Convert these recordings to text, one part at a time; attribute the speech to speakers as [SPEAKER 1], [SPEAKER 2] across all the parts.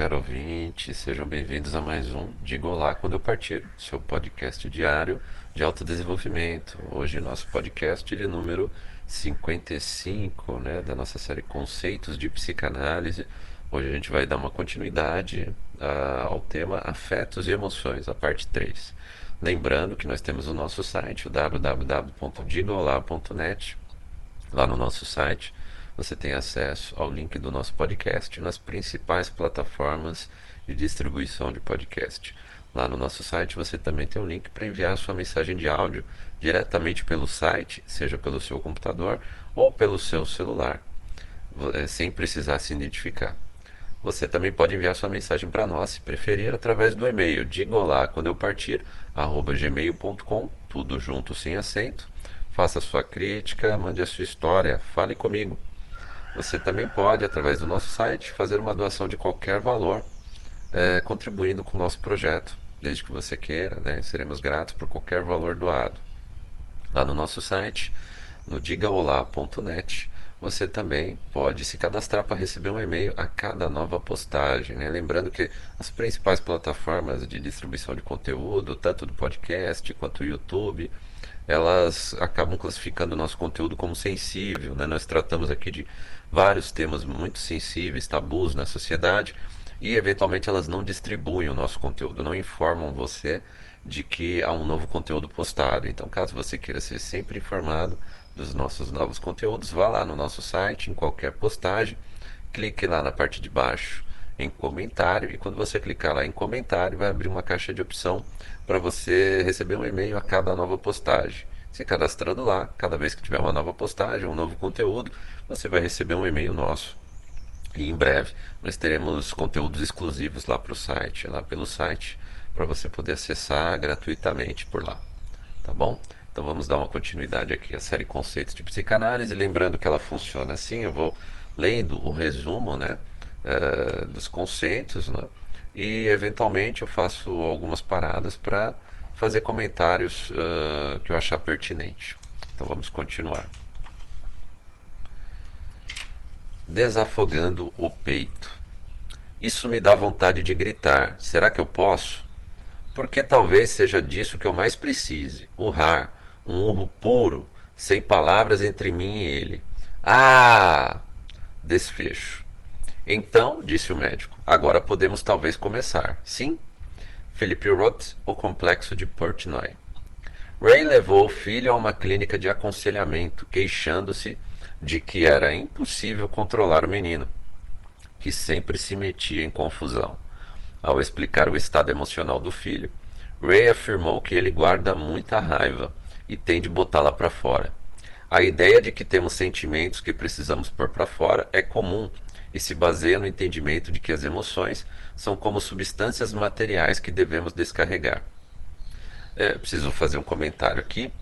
[SPEAKER 1] caro ouvinte, sejam bem-vindos a mais um Diga Olá Quando Eu Partir, seu podcast diário de autodesenvolvimento. Hoje nosso podcast de número 55, né, da nossa série Conceitos de Psicanálise. Hoje a gente vai dar uma continuidade uh, ao tema Afetos e Emoções, a parte 3. Lembrando que nós temos o nosso site, o www.digolá.net. Lá no nosso site você tem acesso ao link do nosso podcast nas principais plataformas de distribuição de podcast. Lá no nosso site você também tem um link para enviar sua mensagem de áudio diretamente pelo site, seja pelo seu computador ou pelo seu celular, eh, sem precisar se identificar. Você também pode enviar sua mensagem para nós, se preferir, através do e-mail diga olá quando eu partir, arroba gmail.com, tudo junto sem acento. Faça sua crítica, mande a sua história, fale comigo. Você também pode, através do nosso site, fazer uma doação de qualquer valor, é, contribuindo com o nosso projeto, desde que você queira, né? seremos gratos por qualquer valor doado. Lá no nosso site, no digaolá.net, você também pode se cadastrar para receber um e-mail a cada nova postagem. Né? Lembrando que as principais plataformas de distribuição de conteúdo, tanto do podcast quanto o YouTube, elas acabam classificando o nosso conteúdo como sensível. Né? Nós tratamos aqui de vários temas muito sensíveis, tabus na sociedade, e eventualmente elas não distribuem o nosso conteúdo, não informam você de que há um novo conteúdo postado. Então, caso você queira ser sempre informado dos nossos novos conteúdos, vá lá no nosso site, em qualquer postagem, clique lá na parte de baixo em comentário e quando você clicar lá em comentário vai abrir uma caixa de opção para você receber um e-mail a cada nova postagem. Se cadastrando lá, cada vez que tiver uma nova postagem, um novo conteúdo, você vai receber um e-mail nosso. E em breve nós teremos conteúdos exclusivos lá para o site, lá pelo site, para você poder acessar gratuitamente por lá. Tá bom? Então vamos dar uma continuidade aqui à série Conceitos de Psicanálise, lembrando que ela funciona assim, eu vou lendo o resumo, né, uh, dos conceitos, né, e eventualmente eu faço algumas paradas para fazer comentários uh, que eu achar pertinente. Então vamos continuar. Desafogando o peito. Isso me dá vontade de gritar. Será que eu posso? Porque talvez seja disso que eu mais precise. Urrar, um urro puro, sem palavras entre mim e ele. Ah! Desfecho. Então, disse o médico, agora podemos talvez começar. Sim, Philip Roth, O Complexo de Portnoy. Ray levou o filho a uma clínica de aconselhamento, queixando-se de que era impossível controlar o menino, que sempre se metia em confusão. Ao explicar o estado emocional do filho, Ray afirmou que ele guarda muita raiva e tem de botá-la para fora. A ideia de que temos sentimentos que precisamos pôr para fora é comum e se baseia no entendimento de que as emoções são como substâncias materiais que devemos descarregar. É, preciso fazer um comentário aqui.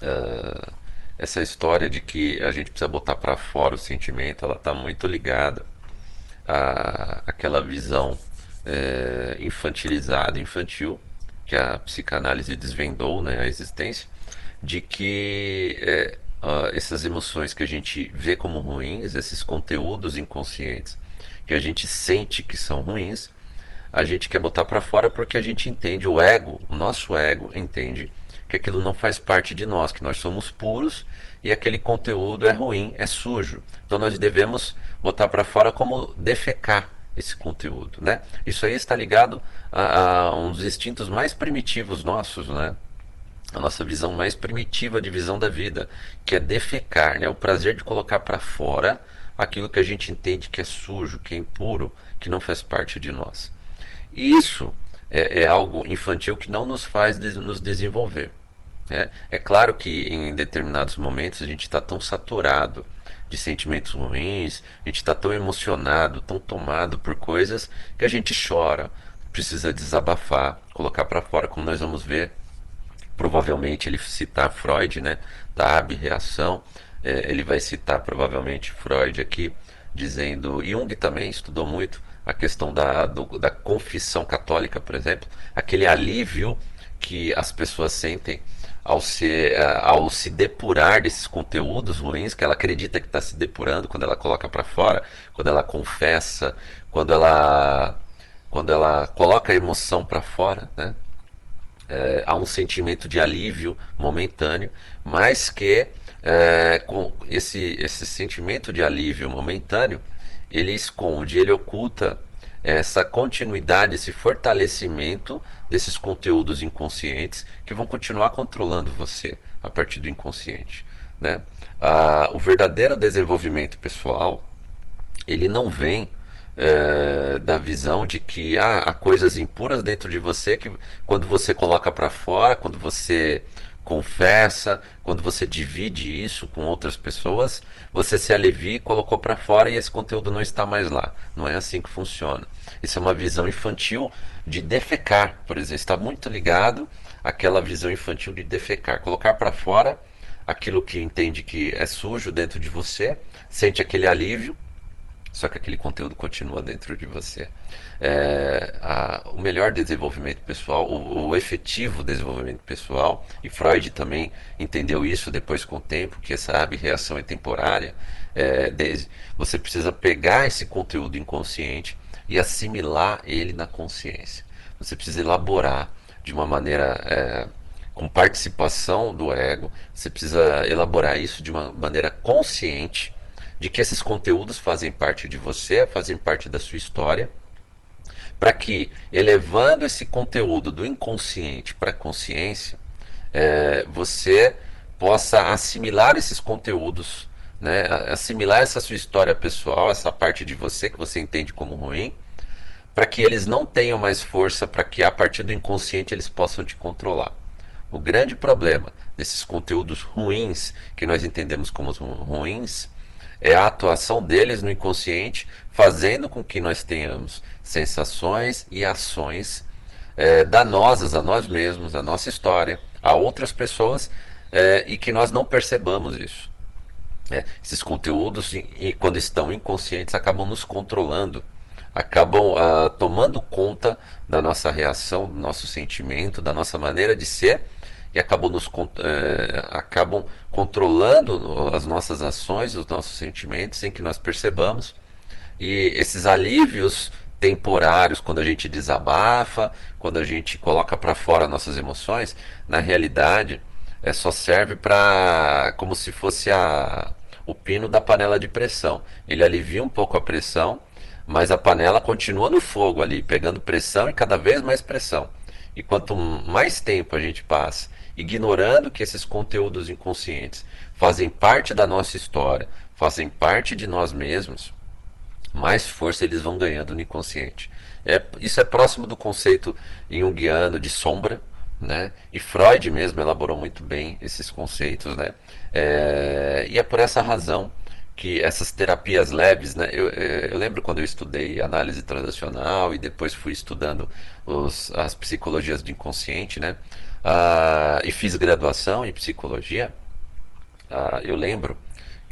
[SPEAKER 1] Uh, essa história de que a gente precisa botar para fora o sentimento, ela está muito ligada à, àquela visão é, infantilizada, infantil, que a psicanálise desvendou né, a existência, de que é, uh, essas emoções que a gente vê como ruins, esses conteúdos inconscientes que a gente sente que são ruins, a gente quer botar para fora porque a gente entende, o ego, o nosso ego entende que aquilo não faz parte de nós, que nós somos puros e aquele conteúdo é ruim, é sujo. Então nós devemos botar para fora como defecar esse conteúdo, né? Isso aí está ligado a, a um dos instintos mais primitivos nossos, né? a nossa visão mais primitiva de visão da vida, que é defecar, né? o prazer de colocar para fora aquilo que a gente entende que é sujo, que é impuro, que não faz parte de nós. E isso é, é algo infantil que não nos faz des nos desenvolver. É, é claro que em determinados momentos a gente está tão saturado de sentimentos ruins, a gente está tão emocionado, tão tomado por coisas que a gente chora, precisa desabafar, colocar para fora, como nós vamos ver provavelmente ele citar Freud, né, da abreação, é, ele vai citar provavelmente Freud aqui, dizendo, Jung também estudou muito a questão da, do, da confissão católica, por exemplo, aquele alívio que as pessoas sentem ao se, ao se depurar desses conteúdos ruins que ela acredita que está se depurando quando ela coloca para fora, quando ela confessa, quando ela quando ela coloca a emoção para fora, né? É, há um sentimento de alívio momentâneo, mas que é, com esse, esse sentimento de alívio momentâneo ele esconde, ele oculta essa continuidade, esse fortalecimento desses conteúdos inconscientes que vão continuar controlando você a partir do inconsciente. Né? Ah, o verdadeiro desenvolvimento pessoal ele não vem é, da visão de que ah, há coisas impuras dentro de você que quando você coloca para fora, quando você confessa, quando você divide isso com outras pessoas, você se alivia e colocou para fora e esse conteúdo não está mais lá. Não é assim que funciona. Isso é uma visão infantil de defecar, por exemplo. Está muito ligado àquela visão infantil de defecar. Colocar para fora aquilo que entende que é sujo dentro de você, sente aquele alívio só que aquele conteúdo continua dentro de você. É, a, o melhor desenvolvimento pessoal, o, o, efetivo desenvolvimento pessoal, e Freud também entendeu isso depois com o tempo, que essa reação é temporária. É, você precisa pegar esse conteúdo inconsciente e assimilar ele na consciência. Você precisa elaborar de uma maneira. É, com participação do ego, você precisa elaborar isso de uma maneira consciente de que esses conteúdos fazem parte de você, fazem parte da sua história, para que, elevando esse conteúdo do inconsciente para a consciência, é, você possa assimilar esses conteúdos, né, assimilar essa sua história pessoal, essa parte de você que você entende como ruim, para que eles não tenham mais força, para que a partir do inconsciente eles possam te controlar. O grande problema desses conteúdos ruins, que nós entendemos como ruins, é a atuação deles no inconsciente, fazendo com que nós tenhamos sensações e ações é, danosas a nós mesmos, a nossa história, a outras pessoas, é, e que nós não percebamos isso. É, esses conteúdos, e, quando estão inconscientes, acabam nos controlando, acabam uh, tomando conta da nossa reação, do nosso sentimento, da nossa maneira de ser e acabam, nos, é, acabam controlando as nossas ações, os nossos sentimentos, sem que nós percebamos. E esses alívios temporários, quando a gente desabafa, quando a gente coloca para fora nossas emoções, na realidade é só serve para como se fosse a, o pino da panela de pressão. Ele alivia um pouco a pressão, mas a panela continua no fogo ali, pegando pressão e cada vez mais pressão. E quanto mais tempo a gente passa ignorando que esses conteúdos inconscientes fazem parte da nossa história, fazem parte de nós mesmos, mais força eles vão ganhando no inconsciente. É, isso é próximo do conceito junguiano de sombra, né? E Freud mesmo elaborou muito bem esses conceitos, né? É, e é por essa razão que essas terapias leves, né? Eu, é, eu lembro quando eu estudei análise transacional e depois fui estudando os, as psicologias do inconsciente, né? Ah, e fiz graduação em psicologia, ah, eu lembro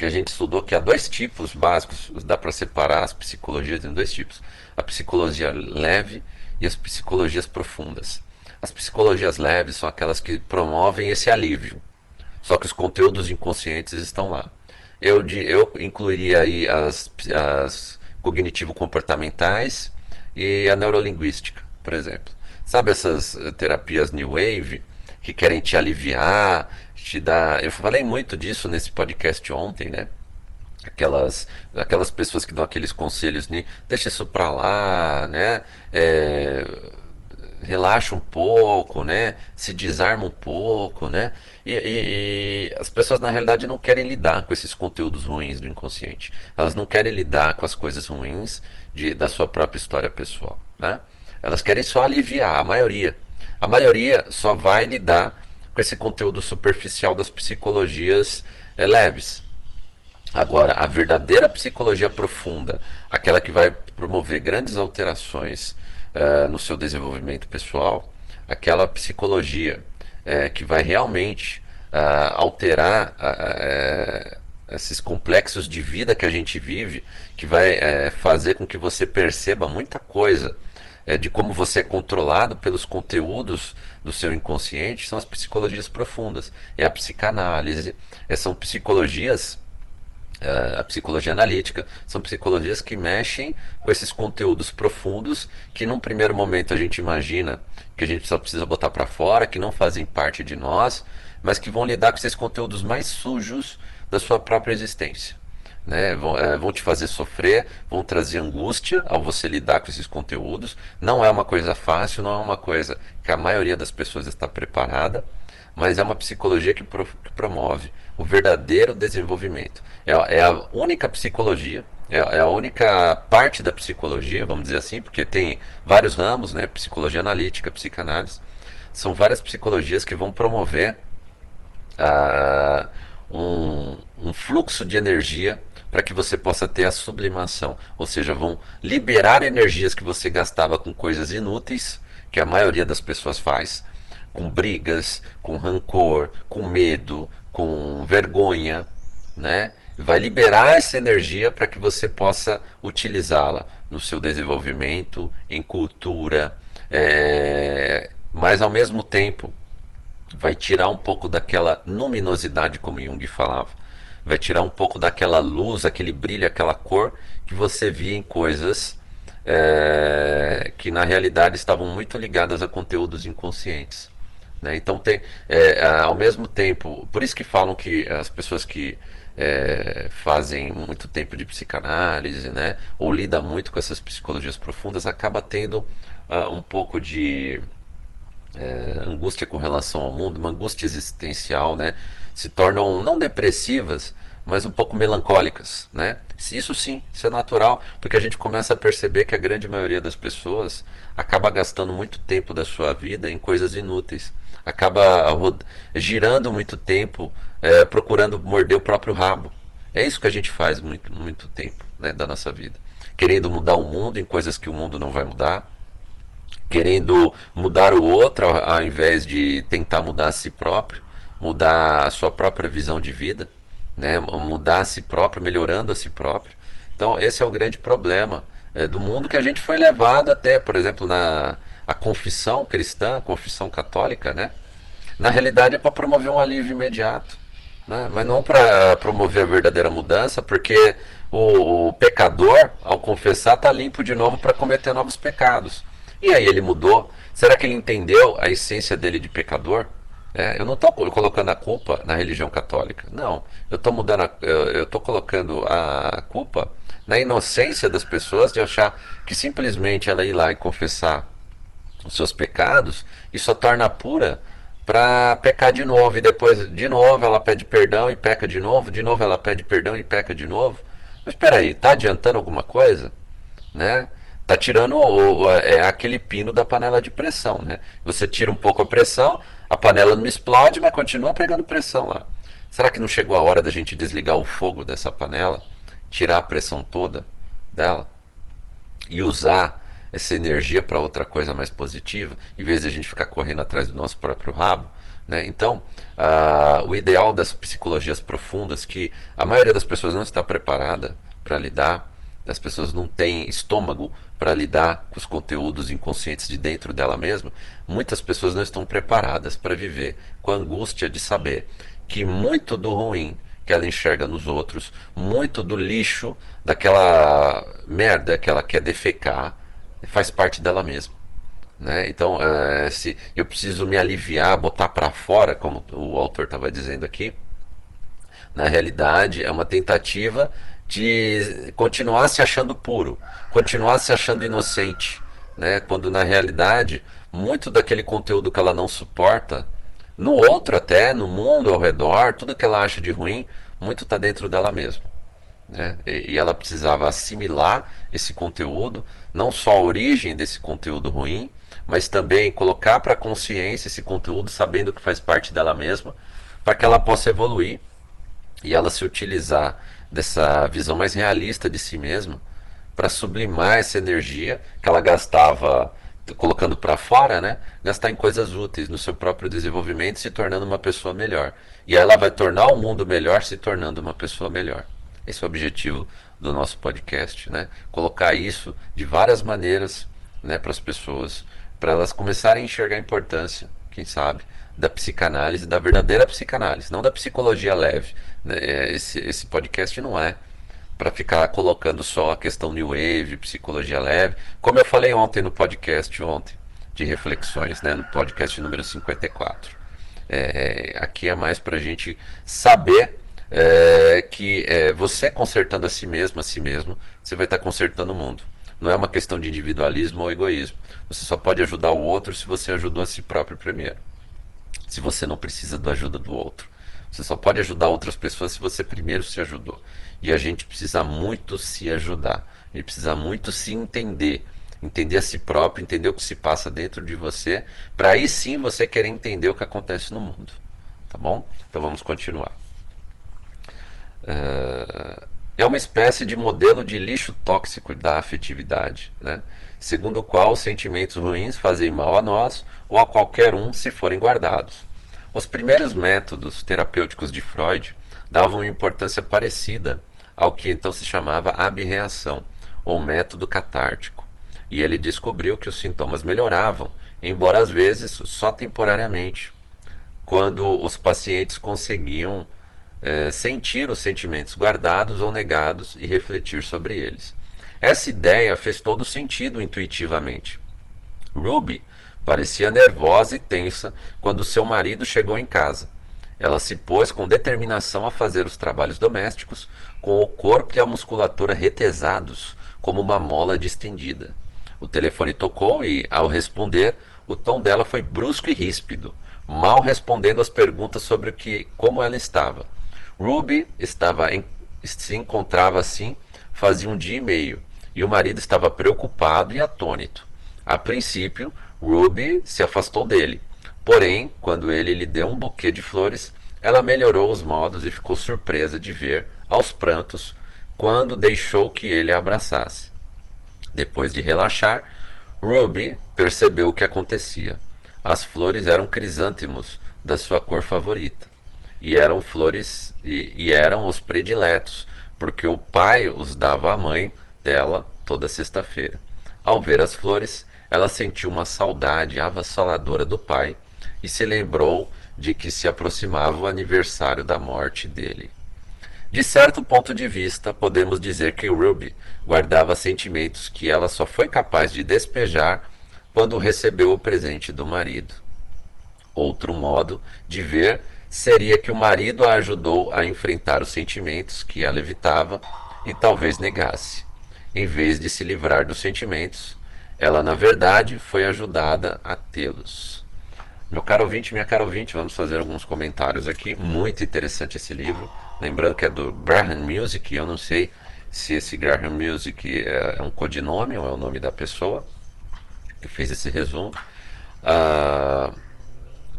[SPEAKER 1] que a gente estudou que há dois tipos básicos, dá para separar as psicologias em dois tipos: a psicologia leve e as psicologias profundas. As psicologias leves são aquelas que promovem esse alívio, só que os conteúdos inconscientes estão lá. Eu, eu incluiria aí as, as cognitivo-comportamentais e a neurolinguística, por exemplo. Sabe essas eh, terapias New Wave que querem te aliviar, te dar. Eu falei muito disso nesse podcast ontem, né? Aquelas, aquelas pessoas que dão aqueles conselhos, né? deixa isso pra lá, né? É, relaxa um pouco, né? Se desarma um pouco, né? E, e, e, as pessoas na realidade não querem lidar com esses conteúdos ruins do inconsciente. Elas não querem lidar com as coisas ruins de, da sua própria história pessoal, né? Elas querem só aliviar, a maioria. A maioria só vai lidar com esse conteúdo superficial das psicologias é, leves. Agora, a verdadeira psicologia profunda, aquela que vai promover grandes alterações uh, no seu desenvolvimento pessoal, aquela psicologia uh, que vai realmente uh, alterar esses complexos de vida que a gente vive, que vai fazer com que você perceba muita coisa é, de como você é controlado pelos conteúdos do seu inconsciente são as psicologias profundas. É a psicanálise, é, são psicologias é, a psicologia analítica, são psicologias que mexem com esses conteúdos profundos que num primeiro momento a gente imagina que a gente só precisa botar para fora, que não fazem parte de nós, mas que vão lidar com esses conteúdos mais sujos da sua própria existência. Né? Vão, é, vão te fazer sofrer, vão trazer angústia ao você lidar com esses conteúdos. Não é uma coisa fácil, não é uma coisa que a maioria das pessoas está preparada, mas é uma psicologia que, pro, que promove o verdadeiro desenvolvimento. É, é a única psicologia, é, é, a única parte da psicologia, vamos dizer assim, porque tem vários ramos, né? Psicologia analítica, psicanálise. São várias psicologias que vão promover uh, um, um fluxo de energia para que você possa ter a sublimação, ou seja, vão liberar energias que você gastava com coisas inúteis, que a maioria das pessoas faz, com brigas, com rancor, com medo, com vergonha, né? Vai liberar essa energia para que você possa utilizá-la no seu desenvolvimento, em cultura, é... mas ao mesmo tempo vai tirar um pouco daquela luminosidade, como Jung falava, vai tirar um pouco daquela luz, aquele brilho, aquela cor que você via em coisas é... que na realidade estavam muito ligadas a conteúdos inconscientes. Né? Então, tem, é, ao mesmo tempo, por isso que falam que as pessoas que é, fazem muito tempo de psicanálise, né, ou lidam muito com essas psicologias profundas, acaba tendo uh, um pouco de é, angústia com relação ao mundo, uma angústia existencial, né, se tornam não depressivas, mas um pouco melancólicas, né? Isso sim, isso é natural, porque a gente começa a perceber que a grande maioria das pessoas acaba gastando muito tempo da sua vida em coisas inúteis acaba girando muito tempo, é, procurando morder o próprio rabo. É isso que a gente faz muito, muito tempo né, da nossa vida. Querendo mudar o mundo em coisas que o mundo não vai mudar. Querendo mudar o outro ao invés de tentar mudar a si próprio, mudar a sua própria visão de vida, né, mudar a si próprio, melhorando a si próprio. Então, esse é o grande problema é, do mundo que a gente foi levado até, por exemplo, na, a confissão cristã, a confissão católica, né? Na realidade é para promover um alívio imediato, né? Mas não para promover a verdadeira mudança, porque o, o pecador, ao confessar, está limpo de novo para cometer novos pecados. E aí ele mudou? Será que ele entendeu a essência dele de pecador? É, eu não estou colocando a culpa na religião católica. Não. Eu estou mudando a, eu estou colocando a culpa na inocência das pessoas de achar que simplesmente ela ir lá e confessar os seus pecados e só torna pura para pecar de novo e depois de novo ela pede perdão e peca de novo, de novo ela pede perdão e peca de novo. Mas espera aí, tá adiantando alguma coisa, né? Tá tirando o, é, aquele pino da panela de pressão, né? Você tira um pouco a pressão, a panela não explode, mas continua pegando pressão lá. Será que não chegou a hora da gente desligar o fogo dessa panela, tirar a pressão toda dela e usar essa energia para outra coisa mais positiva, em vez de a gente ficar correndo atrás do nosso próprio rabo. Né? Então, uh, o ideal das psicologias profundas, que a maioria das pessoas não está preparada para lidar, as pessoas não têm estômago para lidar com os conteúdos inconscientes de dentro dela mesma, muitas pessoas não estão preparadas para viver com a angústia de saber que muito do ruim que ela enxerga nos outros, muito do lixo, daquela merda que ela quer defecar, faz parte dela mesma. Né? Então, uh, se eu preciso me aliviar, botar para fora, como o autor estava dizendo aqui, na realidade é uma tentativa de continuar se achando puro, continuar se achando inocente, né? quando na realidade muito daquele conteúdo que ela não suporta, no outro até, no mundo ao redor, tudo que ela acha de ruim, muito está dentro dela mesma. Né? E, ela precisava assimilar esse conteúdo, não só a origem desse conteúdo ruim, mas também colocar para a consciência esse conteúdo, sabendo que faz parte dela mesma, para que ela possa evoluir e ela se utilizar dessa visão mais realista de si mesma para sublimar essa energia que ela gastava colocando para fora, né? Gastar em coisas úteis no seu próprio desenvolvimento, se tornando uma pessoa melhor. E ela vai tornar o mundo melhor, se tornando uma pessoa melhor. Esse é o objetivo do nosso podcast, né? Colocar isso de várias maneiras né, para as pessoas, para elas começarem a enxergar a importância, quem sabe, da psicanálise, da verdadeira psicanálise, não da psicologia leve. Né? É, esse, esse podcast não é para ficar colocando só a questão New Wave, psicologia leve, como eu falei ontem no podcast ontem de reflexões, né, no podcast número 54. É, aqui é mais para a gente saber é, que é, você consertando a si mesmo, a si mesmo, você vai estar tá consertando o mundo. Não é uma questão de individualismo ou egoísmo. Você só pode ajudar o outro se você ajudou a si próprio primeiro. Se você não precisa da ajuda do outro. Você só pode ajudar outras pessoas se você primeiro se ajudou. E a gente precisa muito se ajudar. A gente precisa muito se entender. Entender a si próprio, entender o que se passa dentro de você, para aí sim você querer entender o que acontece no mundo. Tá bom? Então vamos continuar. Uh, é uma espécie de modelo de lixo tóxico da afetividade, né? segundo o qual os sentimentos ruins fazem mal a nós ou a qualquer um se forem guardados. Os primeiros métodos terapêuticos de Freud davam importância parecida ao que então se chamava abreação, ou método catártico, e ele descobriu que os sintomas melhoravam, embora às vezes só temporariamente, quando os pacientes conseguiam é, sentir os sentimentos guardados ou negados e refletir sobre eles. Essa ideia fez todo sentido intuitivamente. Ruby parecia nervosa e tensa quando seu marido chegou em casa. Ela se pôs com determinação a fazer os trabalhos domésticos, com o corpo e a musculatura retesados, como uma mola distendida. O telefone tocou e, ao responder, o tom dela foi brusco e ríspido, mal respondendo às perguntas sobre que, como ela estava. Ruby estava em, se encontrava assim fazia um dia e meio, e o marido estava preocupado e atônito. A princípio, Ruby se afastou dele. Porém, quando ele lhe deu um buquê de flores, ela melhorou os modos e ficou surpresa de ver, aos prantos, quando deixou que ele a abraçasse. Depois de relaxar, Ruby percebeu o que acontecia. As flores eram crisântemos da sua cor favorita e eram flores e, e eram os prediletos, porque o pai os dava à mãe dela toda sexta-feira. Ao ver as flores, ela sentiu uma saudade avassaladora do pai e se lembrou de que se aproximava o aniversário da morte dele. De certo ponto de vista, podemos dizer que Ruby guardava sentimentos que ela só foi capaz de despejar quando recebeu o presente do marido. Outro modo de ver seria que o marido a ajudou a enfrentar os sentimentos que ela evitava e talvez negasse. Em vez de se livrar dos sentimentos, ela na verdade foi ajudada a tê-los. Meu caro ouvinte, minha cara ouvinte, vamos fazer alguns comentários aqui. Muito interessante esse livro. Lembrando que é do Graham Music, eu não sei se esse Graham Music é um codinome ou é o nome da pessoa que fez esse resumo. Uh,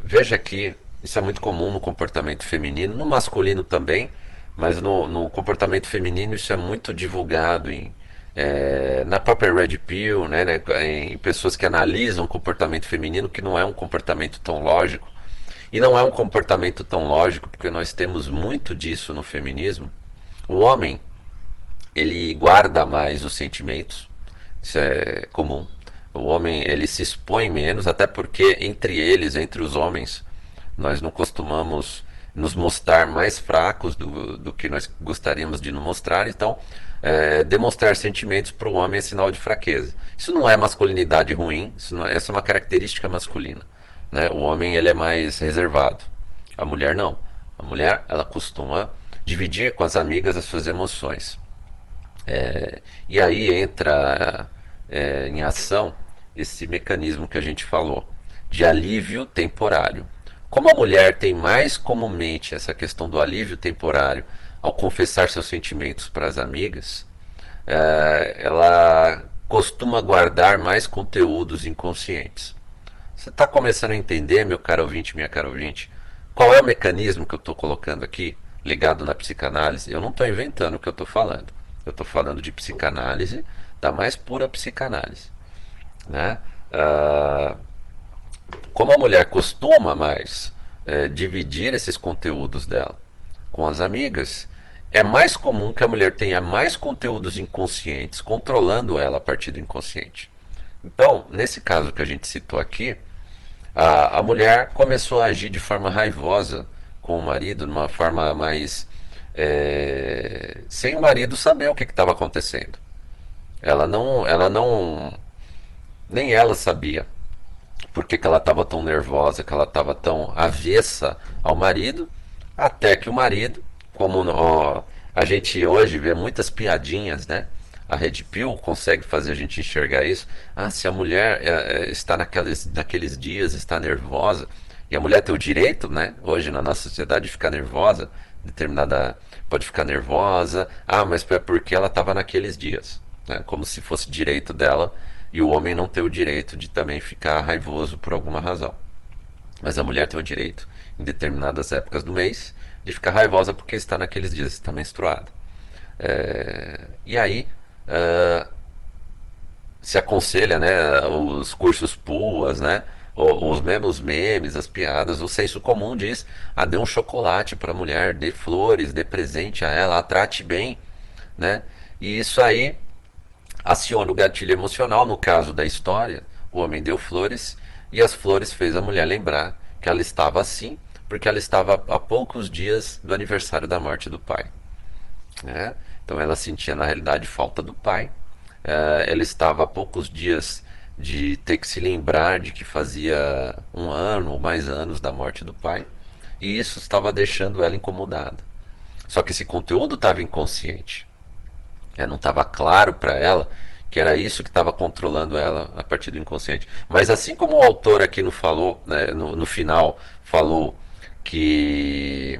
[SPEAKER 1] veja aqui isso é muito comum no comportamento feminino, no masculino também, mas no, no comportamento feminino isso é muito divulgado em, é, na própria Red Pill, né, né, em pessoas que analisam o comportamento feminino, que não é um comportamento tão lógico. E não é um comportamento tão lógico, porque nós temos muito disso no feminismo. O homem, ele guarda mais os sentimentos, isso é comum. O homem, ele se expõe menos, até porque entre eles, entre os homens, nós não costumamos nos mostrar mais fracos do, do que nós gostaríamos de nos mostrar, então é, demonstrar sentimentos para o homem é sinal de fraqueza. Isso não é masculinidade ruim, isso é, essa é uma característica masculina. Né? O homem ele é mais reservado, a mulher não. A mulher ela costuma dividir com as amigas as suas emoções. É, e aí entra é, em ação esse mecanismo que a gente falou de alívio temporário. Como a mulher tem mais comumente essa questão do alívio temporário ao confessar seus sentimentos para as amigas, é, ela costuma guardar mais conteúdos inconscientes. Você está começando a entender, meu caro ouvinte, minha cara ouvinte, qual é o mecanismo que eu estou colocando aqui, ligado na psicanálise? Eu não estou inventando o que eu estou falando. Eu estou falando de psicanálise, da mais pura psicanálise. Né? Uh, como a mulher costuma mais é, dividir esses conteúdos dela com as amigas, é mais comum que a mulher tenha mais conteúdos inconscientes controlando ela a partir do inconsciente. Então, nesse caso que a gente citou aqui, a, a mulher começou a agir de forma raivosa com o marido, de uma forma mais. É, sem o marido saber o que estava acontecendo. Ela não. Ela não. Nem ela sabia por que, que ela estava tão nervosa, que ela estava tão avessa ao marido, até que o marido, como ó, a gente hoje vê muitas piadinhas, né? A Red Pill consegue fazer a gente enxergar isso. Ah, se a mulher é, está naqueles, naqueles dias, está nervosa, e a mulher tem o direito, né? Hoje na nossa sociedade, de ficar nervosa, determinada. Pode ficar nervosa. Ah, mas é porque ela estava naqueles dias. Né? Como se fosse direito dela e o homem não ter o direito de também ficar raivoso por alguma razão. Mas a mulher tem o direito, em determinadas épocas do mês, de ficar raivosa porque está naqueles dias, está menstruada. É, e aí uh, se aconselha, né, os cursos PUAS, né, os mesmos memes, as piadas, o senso comum diz: ah, dê um chocolate para a mulher, dê flores, dê presente a ela, a trate bem, né? E isso aí aciona o gatilho emocional. No caso da história, o homem deu flores e as flores fez a mulher lembrar que ela estava assim, porque ela estava a poucos dias do aniversário da morte do pai. Né? Então ela sentia na realidade falta do pai. É, ela estava a poucos dias de ter que se lembrar de que fazia um ano ou mais anos da morte do pai. E isso estava deixando ela incomodada. Só que esse conteúdo estava inconsciente. É, não estava claro para ela que era isso que estava controlando ela a partir do inconsciente. Mas assim como o autor aqui no falou, né, no, no final falou que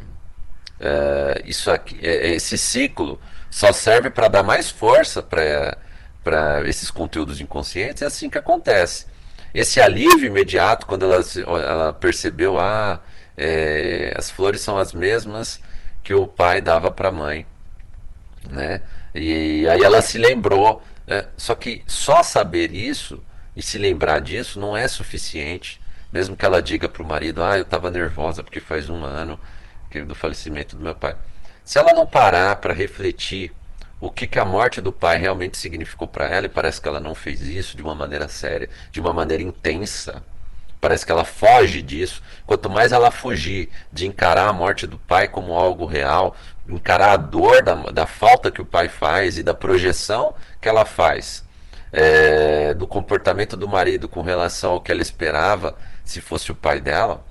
[SPEAKER 1] é, isso aqui, é, esse ciclo só serve para dar mais força para para esses conteúdos inconscientes, é assim que acontece. Esse alívio imediato, quando ela, ela percebeu, ah, é, as flores são as mesmas que o pai dava para a mãe, né? E aí ela se lembrou. Né? Só que só saber isso e se lembrar disso não é suficiente. Mesmo que ela diga para o marido, ah, eu estava nervosa porque faz um ano do falecimento do meu pai. Se ela não parar para refletir o que, que a morte do pai realmente significou para ela, e parece que ela não fez isso de uma maneira séria, de uma maneira intensa, parece que ela foge disso. Quanto mais ela fugir de encarar a morte do pai como algo real, encarar a dor da, da falta que o pai faz e da projeção que ela faz é, do comportamento do marido com relação ao que ela esperava se fosse o pai dela,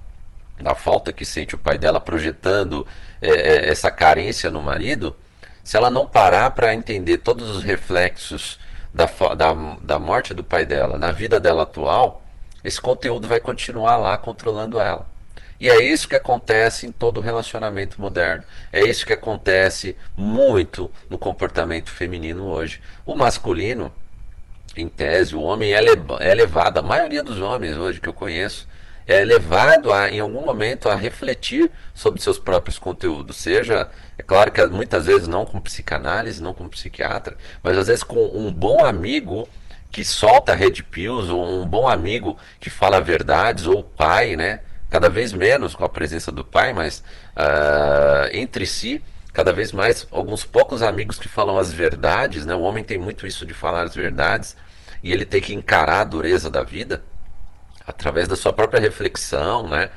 [SPEAKER 1] da falta que sente o pai dela projetando é, é essa carência no marido, se ela não parar para entender todos os reflexos da, da, da morte do pai dela na vida dela atual, esse conteúdo vai continuar lá controlando ela. E é isso que acontece em todo relacionamento moderno. É isso que acontece muito no comportamento feminino hoje. O masculino, em tese, o homem é, é levado, a maioria dos homens hoje que eu conheço, é levado a, em algum momento a refletir sobre seus próprios conteúdos. Seja, é claro que muitas vezes não com psicanálise, não com psiquiatra, mas às vezes com um bom amigo que solta red pills, ou um bom amigo que fala verdades, ou pai, né? Cada vez menos com a presença do pai, mas uh, entre si, cada vez mais, alguns poucos amigos que falam as verdades, né? O homem tem muito isso de falar as verdades e ele tem que encarar a dureza da vida através da sua própria reflexão, né?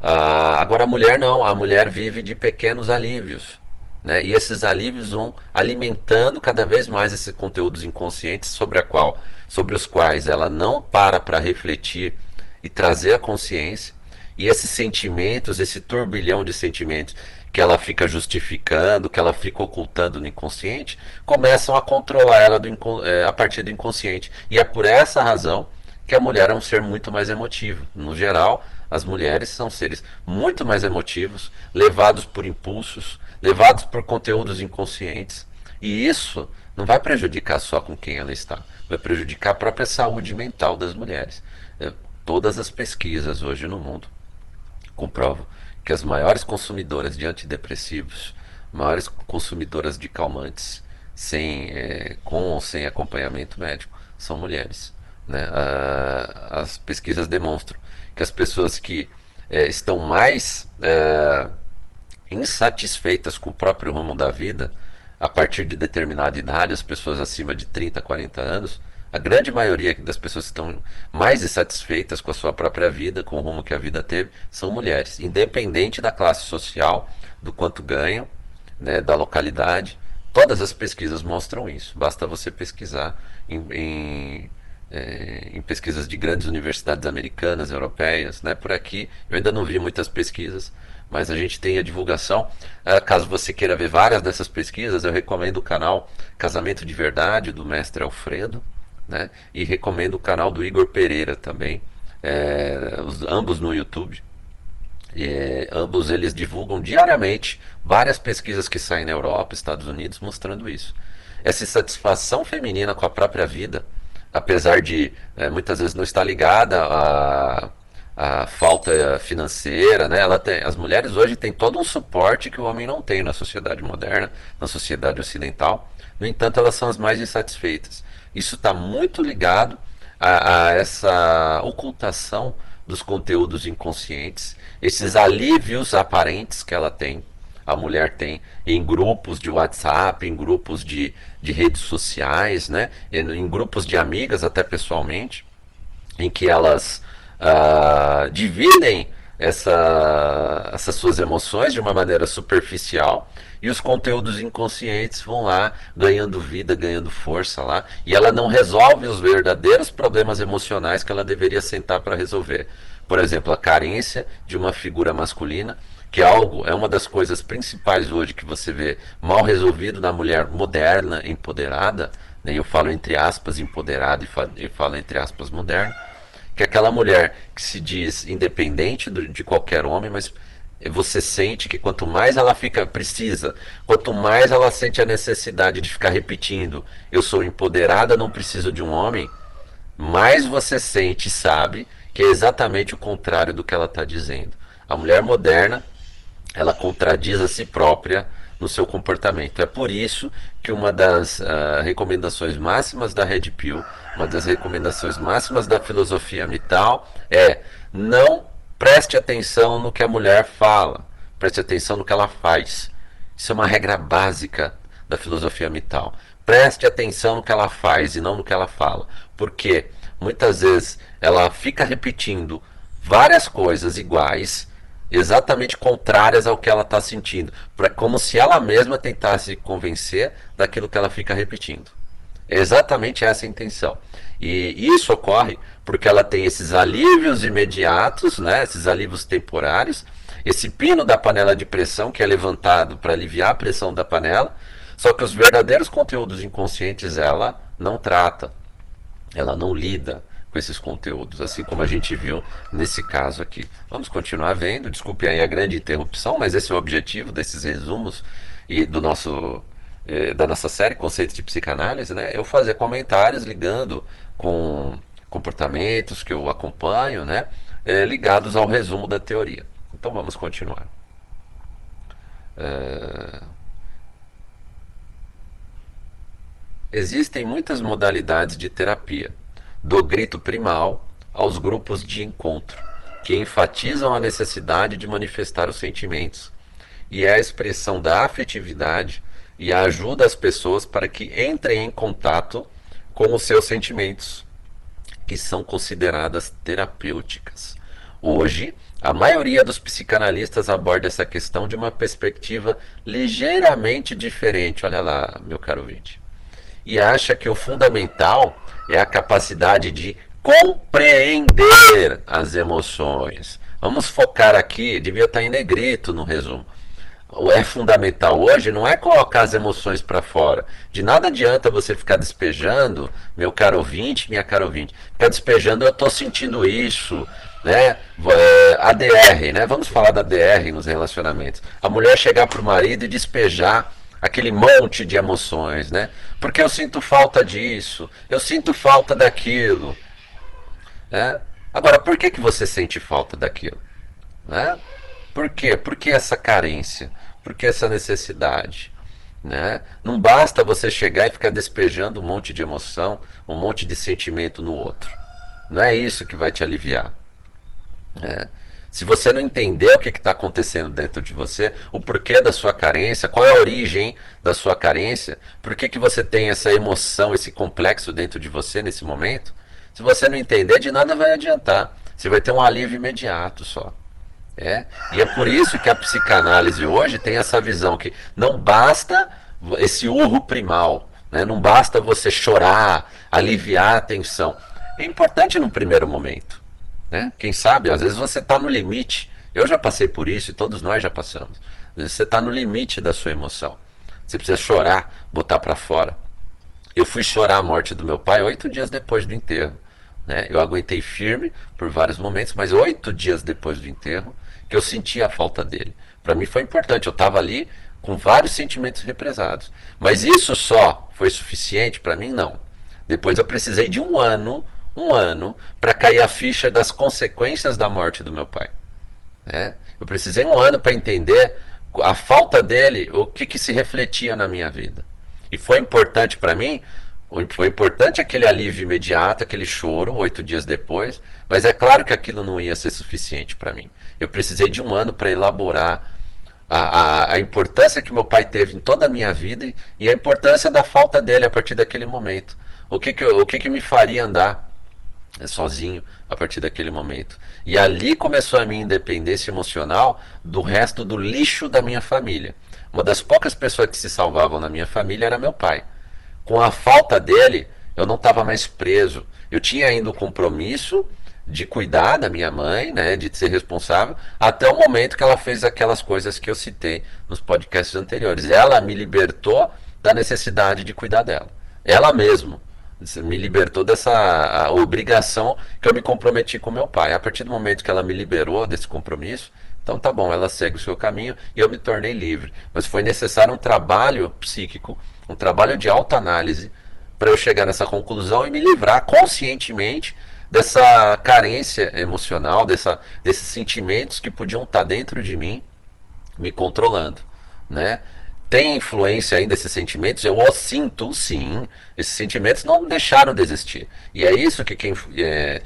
[SPEAKER 1] Uh, agora a mulher não, a mulher vive de pequenos alívios. Né? E esses alívios vão alimentando cada vez mais esses conteúdos inconscientes sobre a qual, sobre os quais ela não para para refletir e trazer a consciência e esses sentimentos, esse turbilhão de sentimentos que ela fica justificando, que ela fica ocultando no inconsciente, começam a controlar ela do, é, a partir do inconsciente. E é por essa razão que a mulher é um ser muito mais emotivo. No geral, as mulheres são seres muito mais emotivos, levados por impulsos, levados por conteúdos inconscientes. E isso não vai prejudicar só com quem ela está, vai prejudicar a própria saúde mental das mulheres. É, todas as pesquisas hoje no mundo comprovam que as maiores consumidoras de antidepressivos, maiores consumidoras de calmantes, sem, é, com ou sem acompanhamento médico, são mulheres. Né? Ah, as pesquisas demonstram que as pessoas que é, estão mais é, insatisfeitas com o próprio rumo da vida, a partir de determinada idade, as pessoas acima de 30, 40 anos, A grande maioria das pessoas que estão mais insatisfeitas com a sua própria vida, com o rumo que a vida teve, são mulheres, independente da classe social, do quanto ganham, né, da localidade. Todas as pesquisas mostram isso. Basta você pesquisar em, em, é, em pesquisas de grandes universidades americanas, europeias. Né? Por aqui, eu ainda não vi muitas pesquisas, mas a gente tem a divulgação. Ah, caso você queira ver várias dessas pesquisas, eu recomendo o canal Casamento de Verdade, do mestre Alfredo né? E recomendo o canal do Igor Pereira também, é, os, ambos no YouTube. É, ambos eles divulgam diariamente várias pesquisas que saem na Europa, Estados Unidos, mostrando isso. Essa insatisfação feminina com a própria vida, apesar de é, muitas vezes não estar ligada à, à falta financeira, né? Ela tem, as mulheres hoje têm todo um suporte que o homem não tem na sociedade moderna, na sociedade ocidental. No entanto, elas são as mais insatisfeitas. Isso está muito ligado a, a, essa ocultação dos conteúdos inconscientes, esses alívios aparentes que ela tem, a mulher tem em grupos de WhatsApp, em grupos de, de redes sociais, né? em grupos de amigas, até pessoalmente, em que elas uh, dividem essa, essas suas emoções de uma maneira superficial e os conteúdos inconscientes vão lá ganhando vida, ganhando força lá, e ela não resolve os verdadeiros problemas emocionais que ela deveria sentar para resolver. Por exemplo, a carência de uma figura masculina, que é algo é uma das coisas principais hoje que você vê mal resolvido na mulher moderna, empoderada, né? eu falo entre aspas empoderada e falo entre aspas moderna, que aquela mulher que se diz independente de qualquer homem, mas você sente que quanto mais ela fica precisa, quanto mais ela sente a necessidade de ficar repetindo, eu sou empoderada, não preciso de um homem, mais você sente e sabe que é exatamente o contrário do que ela está dizendo. A mulher moderna, ela contradiz a si própria no seu comportamento. É por isso que uma das uh, recomendações máximas da Red Pill, uma das recomendações máximas da filosofia mital é não Preste atenção no que a mulher fala, preste atenção no que ela faz. Isso é uma regra básica da filosofia mital. Preste atenção no que ela faz e não no que ela fala. Porque muitas vezes ela fica repetindo várias coisas iguais, exatamente contrárias ao que ela está sentindo. Como se ela mesma tentasse convencer daquilo que ela fica repetindo. Exatamente essa a intenção. E isso ocorre porque ela tem esses alívios imediatos, né, esses alívios temporários, esse pino da panela de pressão que é levantado para aliviar a pressão da panela, só que os verdadeiros conteúdos inconscientes ela não trata, ela não lida com esses conteúdos, assim como a gente viu nesse caso aqui. Vamos continuar vendo, desculpe aí a grande interrupção, mas esse é o objetivo desses resumos e do nosso da nossa série Conceitos de Psicanálise, né? Eu fazer comentários ligando com comportamentos que eu acompanho, né, é, ligados ao resumo da teoria. Então vamos continuar. É... Existem muitas modalidades de terapia, do grito primal aos grupos de encontro, que enfatizam a necessidade de manifestar os sentimentos e é a expressão da afetividade e ajuda às pessoas para que entrem em contato com os seus sentimentos, que são consideradas terapêuticas. Hoje, a maioria dos psicanalistas aborda essa questão de uma perspectiva ligeiramente diferente, olha lá, meu caro ouvinte, e acha que o fundamental é a capacidade de compreender as emoções. Vamos focar aqui, devia estar em negrito no resumo é fundamental hoje não é colocar as emoções para fora. De nada adianta você ficar despejando, meu caro ouvinte, minha cara ouvinte, ficar despejando, eu estou sentindo isso, né? É, ADR, né? Vamos falar da DR nos relacionamentos. A mulher chegar pro marido e despejar aquele monte de emoções, né? Porque eu sinto falta disso, eu sinto falta daquilo, né? Agora, por que que você sente falta daquilo, né? Por quê? Por que essa carência? Por que essa necessidade? Né? Não basta você chegar e ficar despejando um monte de emoção, um monte de sentimento no outro. Não é isso que vai te aliviar. Né? Se você não entender o que está acontecendo dentro de você, o porquê da sua carência, qual é a origem da sua carência, por que, que você tem essa emoção, esse complexo dentro de você nesse momento, se você não entender, de nada vai adiantar. Você vai ter um alívio imediato só. É? E é por isso que a psicanálise hoje tem essa visão que não basta esse urro primal, né? não basta você chorar, aliviar a tensão. É importante no primeiro momento. Né? Quem sabe, às vezes você está no limite. Eu já passei por isso e todos nós já passamos. Às vezes você está no limite da sua emoção. Você precisa chorar, botar para fora. Eu fui chorar a morte do meu pai oito dias depois do enterro. Né? Eu aguentei firme por vários momentos, mas oito dias depois do enterro que eu senti a falta dele. Para mim foi importante. Eu estava ali com vários sentimentos represados. Mas isso só foi suficiente para mim? Não. Depois eu precisei de um ano um ano para cair a ficha das consequências da morte do meu pai. É? Eu precisei um ano para entender a falta dele, o que, que se refletia na minha vida. E foi importante para mim, foi importante aquele alívio imediato, aquele choro, oito dias depois, mas é claro que aquilo não ia ser suficiente para mim. Eu precisei de um ano para elaborar a, a, a, importância que meu pai teve em toda a minha vida e a importância da falta dele a partir daquele momento. O que, que, o que, que me faria andar sozinho a partir daquele momento. E ali começou a minha independência emocional do resto do lixo da minha família. Uma das poucas pessoas que se salvavam na minha família era meu pai. Com a falta dele, eu não estava mais preso. Eu tinha ainda o compromisso de cuidar da minha mãe, né, de ser responsável, até o momento que ela fez aquelas coisas que eu citei nos podcasts anteriores. Ela me libertou da necessidade de cuidar dela. Ela mesma me libertou dessa obrigação que eu me comprometi com meu pai. A partir do momento que ela me liberou desse compromisso, então tá bom, ela segue o seu caminho e eu me tornei livre. Mas foi necessário um trabalho psíquico, um trabalho de autoanálise para eu chegar nessa conclusão e me livrar conscientemente dessa carência emocional, dessa, desses sentimentos que podiam estar dentro de mim me controlando, né? tem influência ainda esses sentimentos? Eu os sinto, sim. Esses sentimentos não deixaram de existir. E é isso que quem é,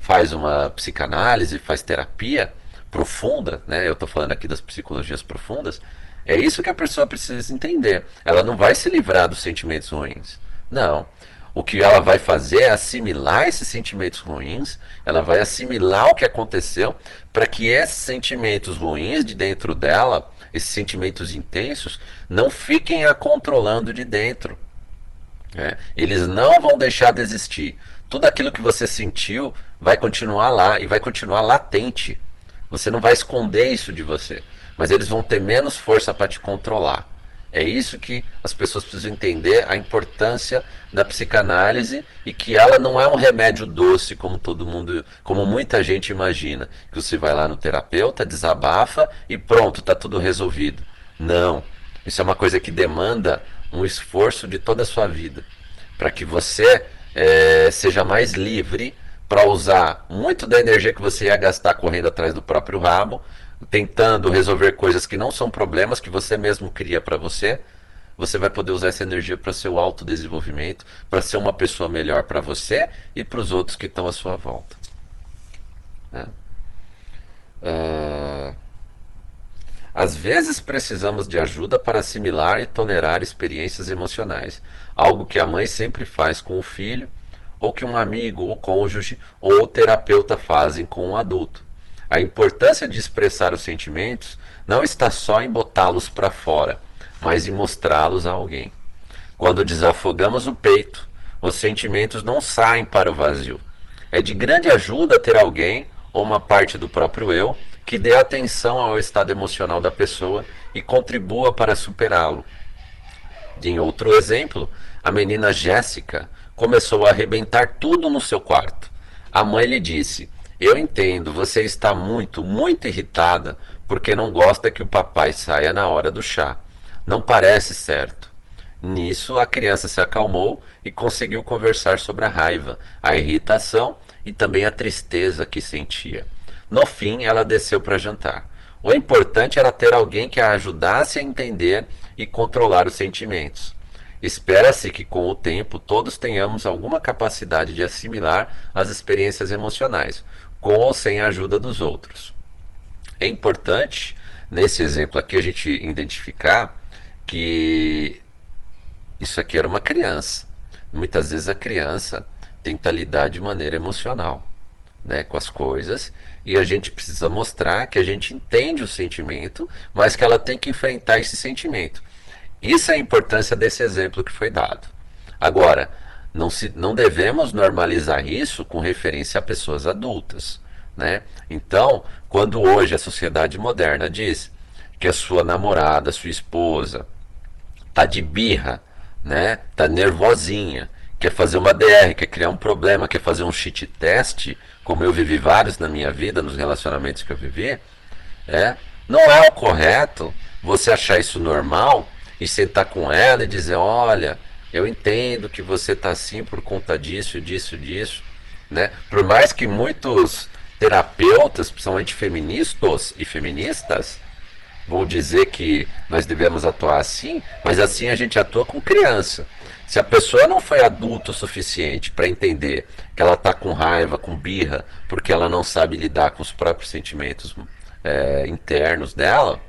[SPEAKER 1] faz uma psicanálise, faz terapia profunda, né? Eu estou falando aqui das psicologias profundas. É isso que a pessoa precisa entender. Ela não vai se livrar dos sentimentos ruins. Não. O que ela vai fazer é assimilar esses sentimentos ruins, ela vai assimilar o que aconteceu para que esses sentimentos ruins de dentro dela esses sentimentos intensos, não fiquem a controlando de dentro. É, eles não vão deixar de existir. Tudo aquilo que você sentiu vai continuar lá e vai continuar latente. Você não vai esconder isso de você, mas eles vão ter menos força para te controlar. É isso que as pessoas precisam entender a importância da psicanálise e que ela não é um remédio doce como todo mundo, como muita gente imagina, que você vai lá no terapeuta, desabafa e pronto, está tudo resolvido. Não. Isso é uma coisa que demanda um esforço de toda a sua vida para que você é, seja mais livre para usar muito da energia que você ia gastar correndo atrás do próprio rabo tentando resolver coisas que não são problemas que você mesmo cria para você, você vai poder usar essa energia para seu autodesenvolvimento, para ser uma pessoa melhor para você e para os outros que estão à sua volta. Né? Uh, às vezes precisamos de ajuda para assimilar e tolerar experiências emocionais, algo que a mãe sempre faz com o filho, ou que um amigo, o cônjuge ou o terapeuta fazem com um adulto. A importância de expressar os sentimentos não está só em botá-los para fora, mas em mostrá-los a alguém. Quando desafogamos o peito, os sentimentos não saem para o vazio. É de grande ajuda ter alguém, ou uma parte do próprio eu, que dê atenção ao estado emocional da pessoa e contribua para superá-lo. Em outro exemplo, a menina Jéssica começou a arrebentar tudo no seu quarto. A mãe lhe disse: eu entendo, você está muito, muito irritada porque não gosta que o papai saia na hora do chá. Não parece certo. Nisso, a criança se acalmou e conseguiu conversar sobre a raiva, a irritação e também a tristeza que sentia. No fim, ela desceu para jantar. O importante era ter alguém que a ajudasse a entender e controlar os sentimentos. Espera-se que com o tempo todos tenhamos alguma capacidade de assimilar as experiências emocionais, com ou sem a ajuda dos outros. é importante, nesse exemplo aqui, a gente identificar que isso aqui era uma criança. Muitas vezes a criança tenta lidar de maneira emocional né, com as coisas e a gente precisa mostrar que a gente entende o sentimento, mas que ela tem que enfrentar esse sentimento. Isso é a importância desse exemplo que foi dado. Agora, não, se, não devemos normalizar isso com referência a pessoas adultas. Né? Então, quando hoje a sociedade moderna diz que a sua namorada, sua esposa, tá de birra, né? tá nervosinha, quer fazer uma DR, quer criar um problema, quer fazer um cheat test, como eu vivi vários na minha vida, nos relacionamentos que eu vivi, é, não é o correto você achar isso normal e sentar com ela e dizer, olha, eu entendo que você está assim por conta disso, disso, disso, né? Por mais que muitos terapeutas, principalmente feministas e feministas, vão dizer que nós devemos atuar assim, mas assim a gente atua com criança. Se a pessoa não foi adulto o suficiente para entender que ela está com raiva, com birra, porque ela não sabe lidar com os próprios sentimentos é, internos dela,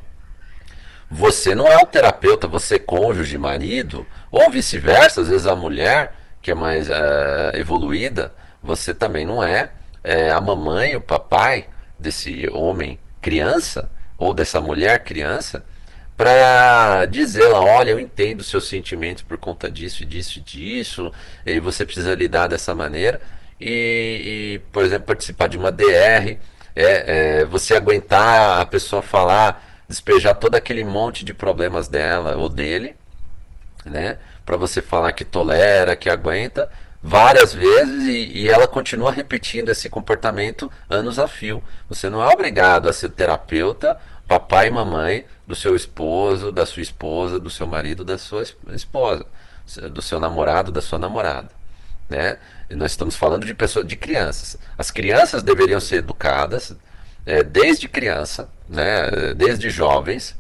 [SPEAKER 1] você não é o terapeuta, você é cônjuge, marido, ou vice-versa, às vezes a mulher, que é mais é, evoluída, você também não é, é a mamãe, o papai desse homem criança, ou dessa mulher criança, para dizer lá, olha, eu entendo seus sentimentos por conta disso, disso, disso, e você precisa lidar dessa maneira. E, e por exemplo, participar de uma DR, é, é, você aguentar a pessoa falar, despejar todo aquele monte de problemas dela ou dele, né? Para você falar que tolera, que aguenta, várias vezes e, e, ela continua repetindo esse comportamento anos a fio. Você não é obrigado a ser terapeuta, papai e mamãe do seu esposo, da sua esposa, do seu marido, da sua esposa, do seu namorado, da sua namorada, né? E nós estamos falando de pessoas, de crianças. As crianças deveriam ser educadas é, desde criança, né? Desde jovens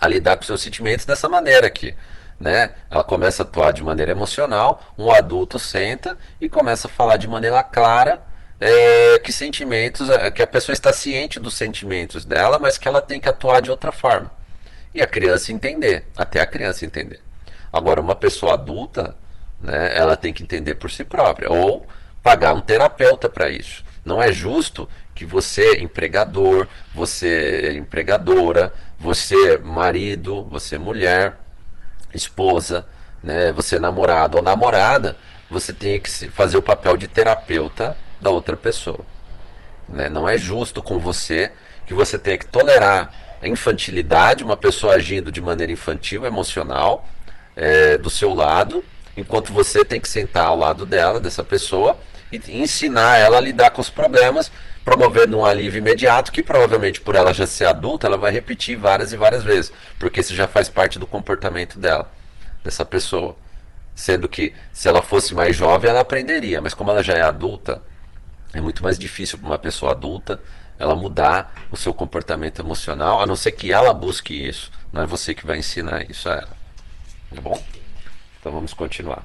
[SPEAKER 1] a lidar com seus sentimentos dessa maneira aqui. Né? Ela começa a atuar de maneira emocional, um adulto senta e começa a falar de maneira clara é, que sentimentos, é, que a pessoa está ciente dos sentimentos dela, mas que ela tem que atuar de outra forma. E a criança entender, até a criança entender. Agora, uma pessoa adulta, né, ela tem que entender por si própria, ou pagar um terapeuta para isso. Não é justo que você, empregador, você, empregadora, você, marido, você, mulher, esposa, né, você, namorado ou namorada, você tenha que fazer o papel de terapeuta da outra pessoa. Né? Não é justo com você que você tenha que tolerar a infantilidade, uma pessoa agindo de maneira infantil, emocional, é, do seu lado, enquanto você tem que sentar ao lado dela, dessa pessoa, e ensinar ela a lidar com os problemas, promovendo um alívio imediato, que provavelmente por ela já ser adulta, ela vai repetir várias e várias vezes, porque isso já faz parte do comportamento dela, dessa pessoa. Sendo que se ela fosse mais jovem, ela aprenderia, mas como ela já é adulta, é muito mais difícil para uma pessoa adulta ela mudar o seu comportamento emocional, a não ser que ela busque isso. Não é você que vai ensinar isso a ela. Tá bom? Então vamos continuar.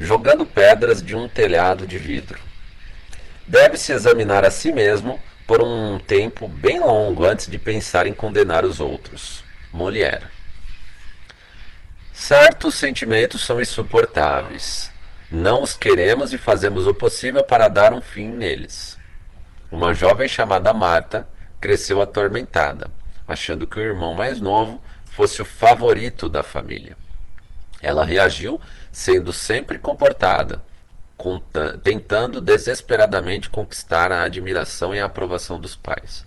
[SPEAKER 1] Jogando pedras de um telhado de vidro. Deve-se examinar a si mesmo por um tempo bem longo antes de pensar em condenar os outros. Molière. Certos sentimentos são insuportáveis não os queremos e fazemos o possível para dar um fim neles. Uma jovem chamada Marta cresceu atormentada, achando que o irmão mais novo fosse o favorito da família. Ela reagiu sendo sempre comportada, tentando desesperadamente conquistar a admiração e a aprovação dos pais.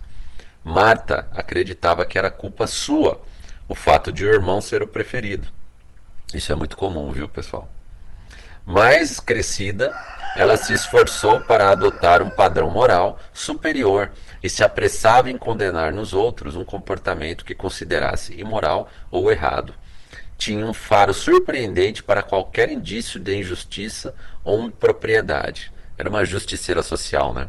[SPEAKER 1] Marta acreditava que era culpa sua o fato de o irmão ser o preferido. Isso é muito comum, viu, pessoal? Mais crescida, ela se esforçou para adotar um padrão moral superior e se apressava em condenar nos outros um comportamento que considerasse imoral ou errado. Tinha um faro surpreendente para qualquer indício de injustiça ou impropriedade. Era uma justiceira social, né?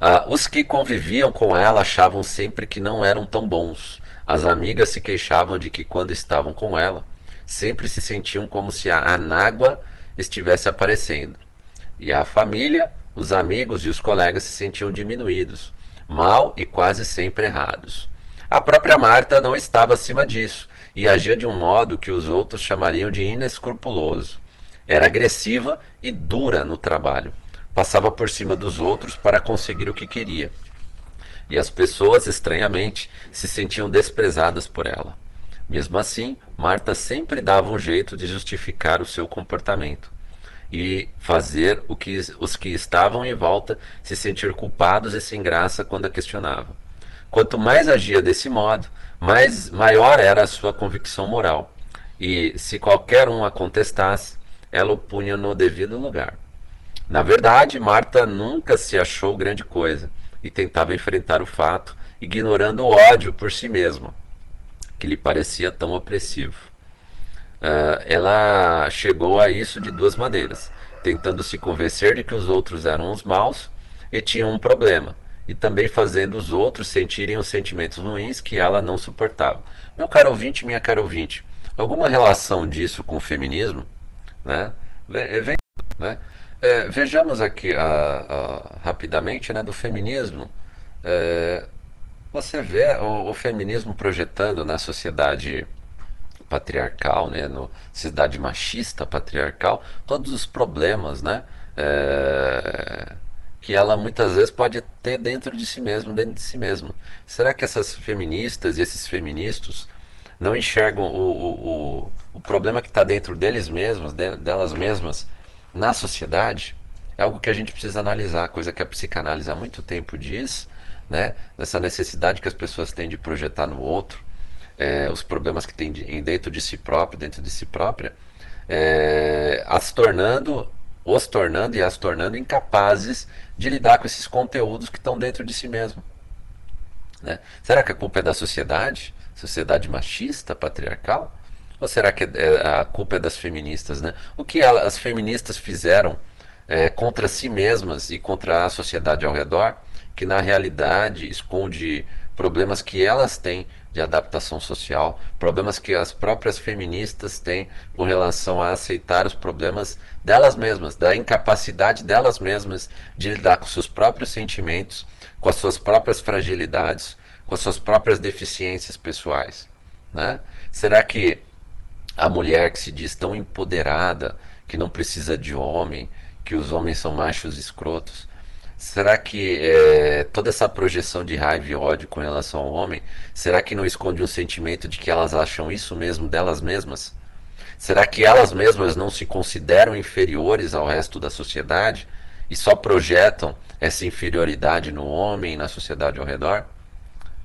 [SPEAKER 1] Ah, os que conviviam com ela achavam sempre que não eram tão bons. As amigas se queixavam de que, quando estavam com ela, sempre se sentiam como se a anágua estivesse aparecendo. E a família Os amigos e os colegas se sentiam diminuídos, mal e quase sempre errados. A própria Marta não estava acima disso e agia de um modo que os outros chamariam de inescrupuloso. Era agressiva e dura no trabalho. Passava por cima dos outros para conseguir o que queria. E as pessoas, estranhamente, se sentiam desprezadas por ela. Mesmo assim, Marta sempre dava um jeito de justificar o seu comportamento e fazer o que os que estavam em volta se sentir culpados e sem graça quando a questionavam. Quanto mais agia desse modo, mais maior era a sua convicção moral. E se qualquer um a contestasse, ela o punha no devido lugar. Na verdade, Marta nunca se achou grande coisa e tentava enfrentar o fato, ignorando o ódio por si mesma, que lhe parecia tão opressivo. Uh, ela chegou a isso de duas maneiras: tentando se convencer de que os outros eram os maus e tinham um problema, e também fazendo os outros sentirem os sentimentos ruins que ela não suportava. Meu caro ouvinte, minha cara ouvinte, alguma relação disso com o feminismo? Né? Vem, né? É, vejamos aqui a, a, rapidamente né, do feminismo. É, você vê o, o, feminismo projetando na sociedade patriarcal, né, no sociedade machista patriarcal, todos os problemas, né, é, que ela muitas vezes pode ter dentro de si mesmo, dentro de si mesmo. Será que essas feministas e esses feministas não enxergam o, o, o, o problema que está dentro deles mesmos, de, delas mesmas, na sociedade? É algo que a gente precisa analisar, coisa que a psicanálise há muito tempo diz, né? Nessa necessidade que as pessoas têm de projetar no outro, é, os problemas que tem dentro de si próprio, dentro de si própria, é, as tornando, os tornando e as tornando incapazes de lidar com esses conteúdos que estão dentro de si mesmo. Né? Será que a culpa é da sociedade? Sociedade machista, patriarcal? Ou será que é, a culpa é das feministas? Né? O que as feministas fizeram é, contra si mesmas e contra a sociedade ao redor, que na realidade esconde problemas que elas têm de adaptação social, problemas que as próprias feministas têm com relação a aceitar os problemas delas mesmas, da incapacidade delas mesmas de lidar com seus próprios sentimentos, com as suas próprias fragilidades, com as suas próprias deficiências pessoais. Né? Será que a mulher que se diz tão empoderada, que não precisa de homem, que os homens são machos escrotos, Será que é, toda essa projeção de raiva e ódio com relação ao homem, será que não esconde um sentimento de que elas acham isso mesmo delas mesmas? Será que elas mesmas não se consideram inferiores ao resto da sociedade e só projetam essa inferioridade no homem e na sociedade ao redor?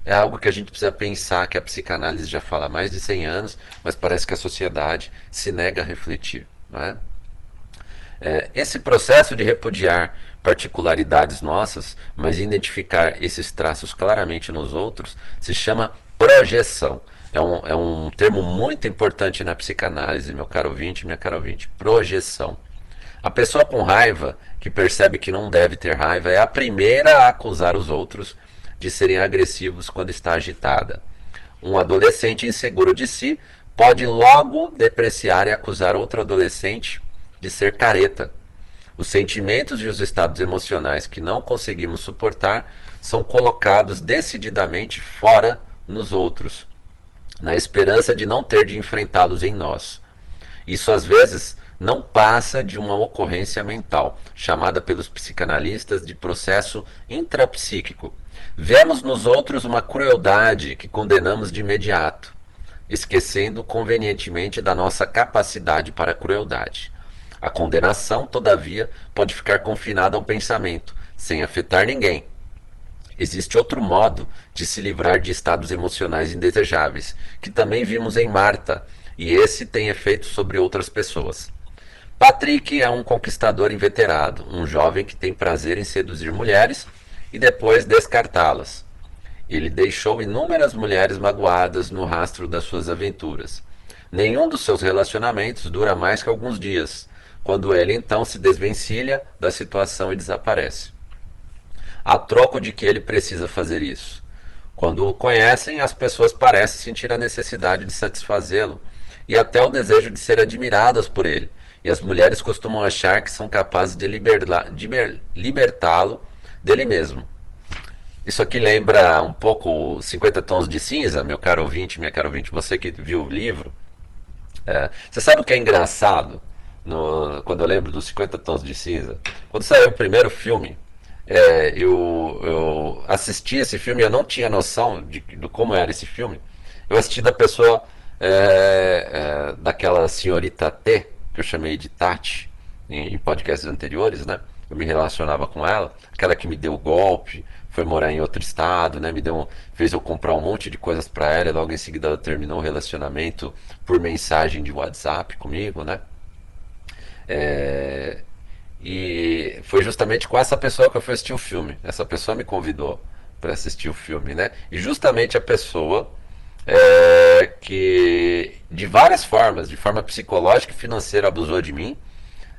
[SPEAKER 1] É algo que a gente precisa pensar, que a psicanálise já fala há mais de 100 anos, mas parece que a sociedade se nega a refletir. Não é? É, esse processo de repudiar particularidades nossas, mas identificar esses traços claramente nos outros, se chama projeção. É um, é um termo muito importante na psicanálise, meu caro ouvinte, minha cara ouvinte. Projeção. A pessoa com raiva, que percebe que não deve ter raiva, é a primeira a acusar os outros de serem agressivos quando está agitada. Um adolescente inseguro de si pode logo depreciar e acusar outro adolescente de ser careta. Os sentimentos e os estados emocionais que não conseguimos suportar são colocados decididamente fora nos outros, na esperança de não ter de enfrentá-los em nós. Isso às vezes não passa de uma ocorrência mental, chamada pelos psicanalistas de processo intrapsíquico. Vemos nos outros uma crueldade que condenamos de imediato, esquecendo convenientemente da nossa capacidade para a crueldade. A condenação, todavia, pode ficar confinada ao pensamento, sem afetar ninguém. Existe outro modo de se livrar de estados emocionais indesejáveis, que também vimos em Marta, e esse tem efeito sobre outras pessoas. Patrick é um conquistador inveterado, um jovem que tem prazer em seduzir mulheres e depois descartá-las. Ele deixou inúmeras mulheres magoadas no rastro das suas aventuras. Nenhum dos seus relacionamentos dura mais que alguns dias, quando ele então se desvencilha da situação e desaparece. A troco de que ele precisa fazer isso. Quando o conhecem, as pessoas parecem sentir a necessidade de satisfazê-lo e até o desejo de ser admiradas por ele, e as mulheres costumam achar que são capazes de libertá-lo dele mesmo. Isso aqui lembra um pouco 50 Tons de Cinza, meu caro ouvinte, minha caro ouvinte, você que viu o livro. É, você sabe o que é engraçado no, quando eu lembro dos 50 Tons de Cinza? Quando saiu o primeiro filme, é, eu, eu assisti esse filme, eu não tinha noção de, de como era esse filme. Eu assisti da pessoa, é, é, daquela senhorita T, que eu chamei de Tati, em, em podcasts anteriores, né? Eu me relacionava com ela, aquela que me deu golpe, foi morar em outro estado, né? Me deu, fez eu comprar um monte de coisas para ela. E logo em seguida ela terminou o relacionamento por mensagem de WhatsApp comigo, né? É, e foi justamente com essa pessoa que eu fui assistir o filme. Essa pessoa me convidou para assistir o filme, né? E justamente a pessoa é, que de várias formas, de forma psicológica e financeira, abusou de mim,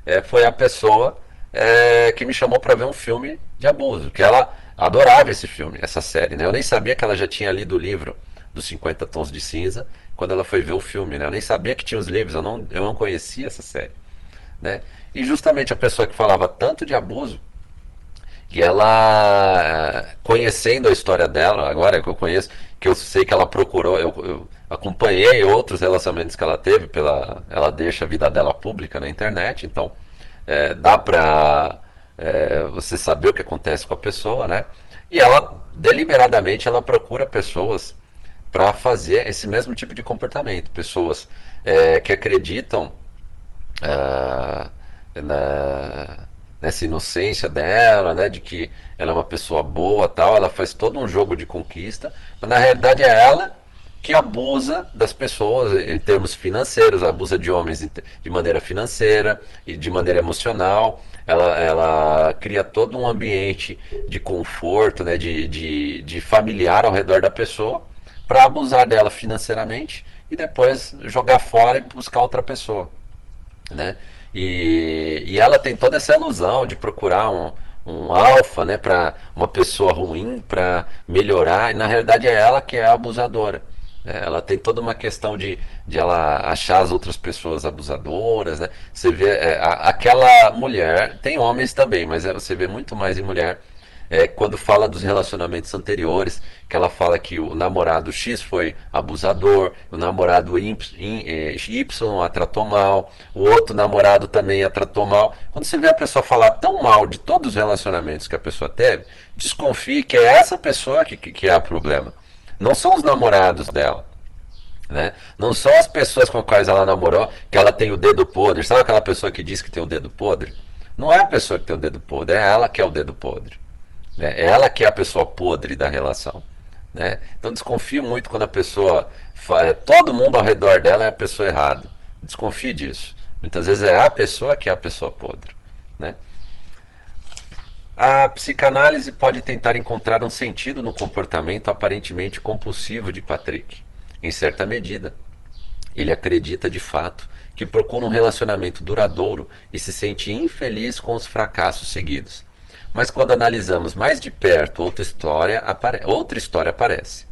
[SPEAKER 1] é, foi a pessoa é, que me chamou para ver um filme de abuso, que ela adorava esse filme, essa série, né? Eu nem sabia que ela já tinha lido o livro dos 50 Tons de Cinza quando ela foi ver o filme, né? Eu nem sabia que tinha os livros, eu não, eu não conhecia essa série, né? E justamente a pessoa que falava tanto de abuso, que ela, conhecendo a história dela, agora que eu conheço, que eu sei que ela procurou, eu, eu acompanhei outros relacionamentos que ela teve, pela, ela deixa a vida dela pública na internet, então é, dá pra é, você saber o que acontece com a pessoa, né? E ela, deliberadamente, ela procura pessoas para fazer esse mesmo tipo de comportamento. Pessoas é, que acreditam é, na, nessa inocência dela, né? De que ela é uma pessoa boa tal. Ela faz todo um jogo de conquista. Mas na realidade é ela que abusa das pessoas em termos financeiros, abusa de homens de maneira financeira e de maneira emocional ela, ela cria todo um ambiente de conforto, né, de, de, de familiar ao redor da pessoa, para abusar dela financeiramente e depois jogar fora e buscar outra pessoa. Né? E, e ela tem toda essa ilusão de procurar um, um alfa, né, para uma pessoa ruim, para melhorar, e na realidade é ela que é a abusadora. É, ela tem toda uma questão de, de ela achar as outras pessoas abusadoras, né? Você vê é, a, aquela mulher, tem homens também, mas é, você vê muito mais em mulher é, quando fala dos relacionamentos anteriores, que ela fala que o namorado X foi abusador, o namorado Y, é, y a tratou mal, o outro namorado também a tratou mal. Quando você vê a pessoa falar tão mal de todos os relacionamentos que a pessoa teve, desconfie que é essa pessoa que, que, que é o problema. Não são os namorados dela. Né? Não são as pessoas com as quais ela namorou que ela tem o dedo podre. Sabe aquela pessoa que diz que tem o dedo podre? Não é a pessoa que tem o dedo podre, é ela que é o dedo podre. Né? É ela que é a pessoa podre da relação. Né? Então desconfio muito quando a pessoa. Fala, todo mundo ao redor dela é a pessoa errada. Desconfie disso. Muitas vezes é a pessoa que é a pessoa podre. Né? A psicanálise pode tentar encontrar um sentido no comportamento aparentemente compulsivo de Patrick, em certa medida. Ele acredita de fato que procura um relacionamento duradouro e se sente infeliz com os fracassos seguidos. Mas quando analisamos mais de perto outra história, apare... outra história aparece.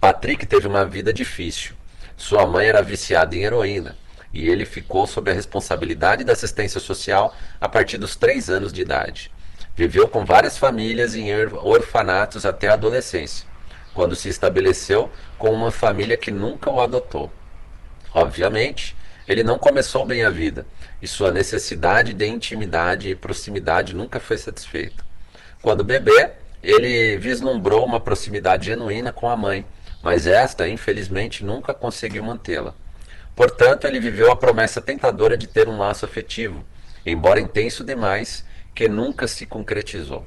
[SPEAKER 1] Patrick teve uma vida difícil. Sua mãe era viciada em heroína e ele ficou sob a responsabilidade da assistência social a partir dos três anos de idade. Viveu com várias famílias em orfanatos até a adolescência, quando se estabeleceu com uma família que nunca o adotou. Obviamente, ele não começou bem a vida e sua necessidade de intimidade e proximidade nunca foi satisfeita. Quando bebê, ele vislumbrou uma proximidade genuína com a mãe, mas esta, infelizmente, nunca conseguiu mantê-la. Portanto, ele viveu a promessa tentadora de ter um laço afetivo, embora intenso demais, que nunca se concretizou.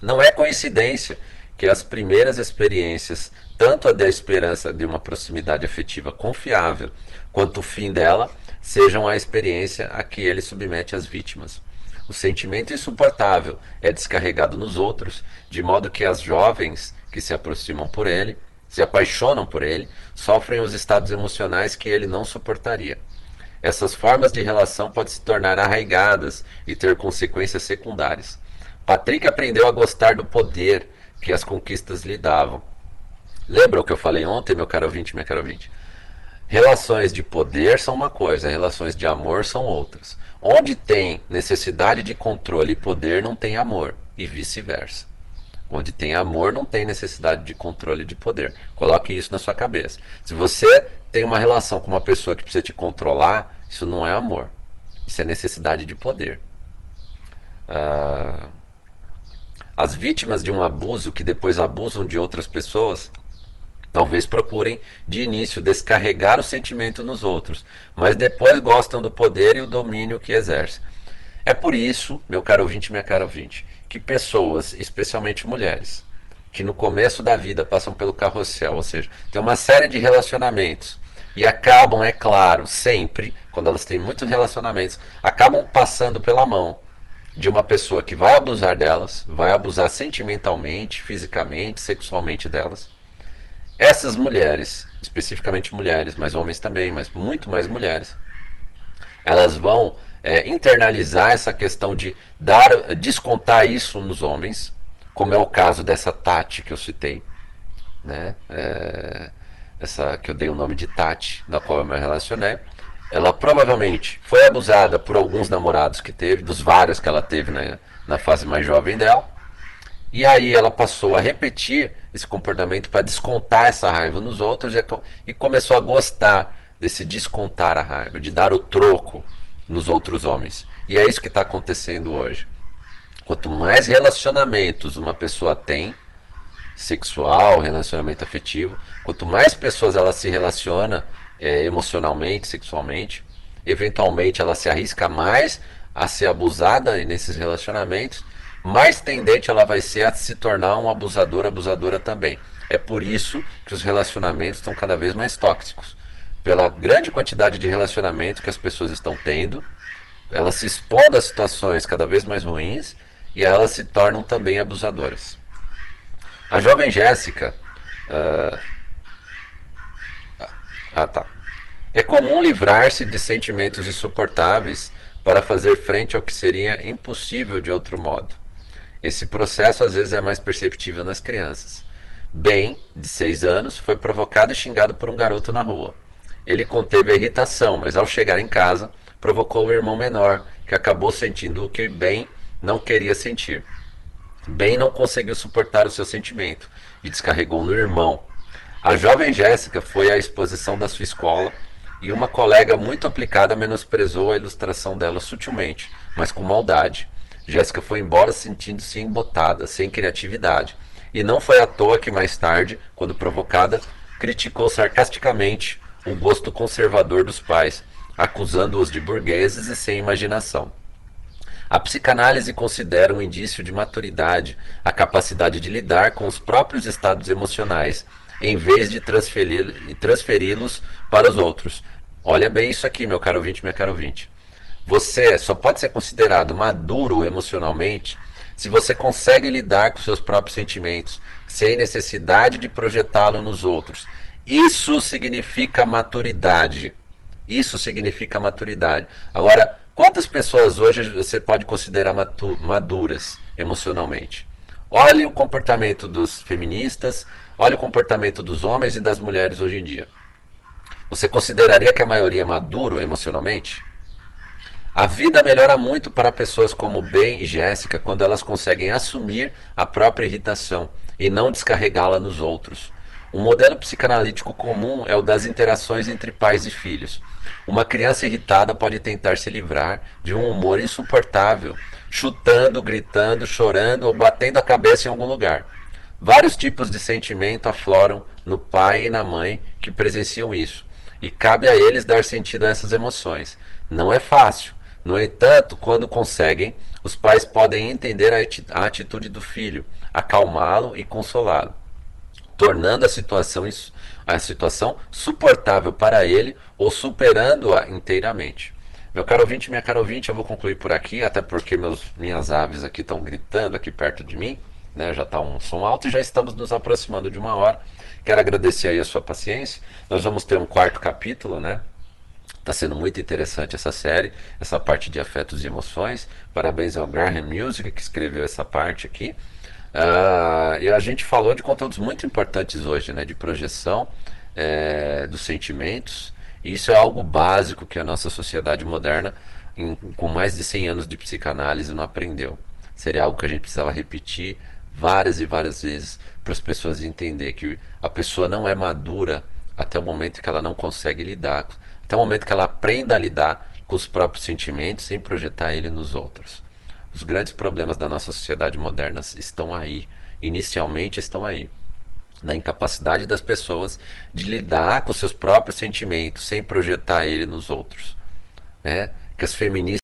[SPEAKER 1] Não é coincidência que as primeiras experiências, tanto a da esperança de uma proximidade afetiva confiável, quanto o fim dela, sejam a experiência a que ele submete as vítimas. O sentimento insuportável é descarregado nos outros, de modo que as jovens que se aproximam por ele, se apaixonam por ele, sofrem os estados emocionais que ele não suportaria. Essas formas de relação podem se tornar arraigadas e ter consequências secundárias. Patrick aprendeu a gostar do poder que as conquistas lhe davam. Lembra o que eu falei ontem, meu caro ouvinte, minha caro ouvinte? Relações de poder são uma coisa, relações de amor são outras. Onde tem necessidade de controle e poder, não tem amor, e vice-versa. Onde tem amor, não tem necessidade de controle e de poder. Coloque isso na sua cabeça. Se você tem uma relação com uma pessoa que precisa te controlar, isso não é amor. Isso é necessidade de poder. Ah, as vítimas de um abuso que depois abusam de outras pessoas Talvez procurem de início descarregar o sentimento nos outros, mas depois gostam do poder e o domínio que exercem. É por isso, meu caro ouvinte, minha cara ouvinte, que pessoas, especialmente mulheres, que no começo da vida passam pelo carrossel, ou seja, tem uma série de relacionamentos e acabam, é claro, sempre, quando elas têm muitos relacionamentos, acabam passando pela mão de uma pessoa que vai abusar delas, vai abusar sentimentalmente, fisicamente, sexualmente delas essas mulheres, especificamente mulheres, mas homens também, mas muito mais mulheres, elas vão é, internalizar essa questão de dar, descontar isso nos homens, como é o caso dessa Tati que eu citei, né? É, essa que eu dei o nome de Tati, da qual eu me relacionei. Ela provavelmente foi abusada por alguns namorados que teve, dos vários que ela teve né, na fase mais jovem dela. E aí ela passou a repetir esse comportamento para descontar essa raiva nos outros e começou a gostar desse descontar a raiva, de dar o troco nos outros homens. E é isso que está acontecendo hoje. Quanto mais relacionamentos uma pessoa tem, sexual, relacionamento afetivo, quanto mais pessoas ela se relaciona é, emocionalmente, sexualmente, eventualmente ela se arrisca mais a ser abusada nesses relacionamentos mais tendente ela vai ser a se tornar um abusador, abusadora também. É por isso que os relacionamentos estão cada vez mais tóxicos. Pela grande quantidade de relacionamento que as pessoas estão tendo, elas se expondo a situações cada vez mais ruins e elas se tornam também abusadoras. A jovem Jéssica. Uh... Ah, tá. É comum livrar-se de sentimentos insuportáveis para fazer frente ao que seria impossível de outro modo. Esse processo às vezes é mais perceptível nas crianças. Ben, de 6 anos, foi provocado e xingado por um garoto na rua. Ele conteve a irritação, mas ao chegar em casa, provocou o irmão menor, que acabou sentindo o que Ben não queria sentir. Ben não conseguiu suportar o seu sentimento e descarregou no irmão. A jovem Jéssica foi à exposição da sua escola e uma colega muito aplicada menosprezou a ilustração dela sutilmente, mas com maldade. Jéssica foi embora sentindo-se embotada, sem criatividade. E não foi à toa que mais tarde, quando provocada, criticou sarcasticamente o gosto conservador dos pais, acusando-os de burgueses e sem imaginação. A psicanálise considera um indício de maturidade a capacidade de lidar com os próprios estados emocionais, em vez de transferi-los para os outros. Olha bem isso aqui, meu caro ouvinte, minha caro ouvinte. Você só pode ser considerado maduro emocionalmente se você consegue lidar com seus próprios sentimentos, sem necessidade de projetá-lo nos outros. Isso significa maturidade. Isso significa maturidade. Agora, quantas pessoas hoje você pode considerar maduras emocionalmente? Olhe o comportamento dos feministas, olhe o comportamento dos homens e das mulheres hoje em dia. Você consideraria que a maioria é maduro emocionalmente? A vida melhora muito para pessoas como Ben e Jéssica quando elas conseguem assumir a própria irritação e não descarregá-la nos outros. Um modelo psicanalítico comum é o das interações entre pais e filhos. Uma criança irritada pode tentar se livrar de um humor insuportável, chutando, gritando, chorando ou batendo a cabeça em algum lugar. Vários tipos de sentimento afloram no pai e na mãe que presenciam isso, e cabe a eles dar sentido a essas emoções. Não é fácil, no entanto, quando conseguem, os pais podem entender a atitude do filho, acalmá-lo e consolá-lo, tornando a situação, a situação suportável para ele ou superando-a inteiramente. Meu caro ouvinte, minha cara ouvinte, eu vou concluir por aqui, até porque meus, minhas aves aqui estão gritando aqui perto de mim, né? já está um som alto e já estamos nos aproximando de uma hora. Quero agradecer aí a sua paciência. Nós vamos ter um quarto capítulo, né? Está sendo muito interessante essa série, essa parte de afetos e emoções. Parabéns ao Graham Music que escreveu essa parte aqui. Uh, e a gente falou de conteúdos muito importantes hoje, né? De projeção é, dos sentimentos Isso é algo básico que a nossa sociedade moderna, em, com mais de 100 anos de psicanálise, não aprendeu. Seria algo que a gente precisava repetir várias e várias vezes para as pessoas entender que a pessoa não é madura até o momento que ela não consegue lidar, até o momento que ela aprenda a lidar com os próprios sentimentos sem projetar ele nos outros. Os grandes problemas da nossa sociedade moderna estão aí, inicialmente estão aí na incapacidade das pessoas de lidar com seus próprios sentimentos sem projetar ele nos outros, né? Que as feministas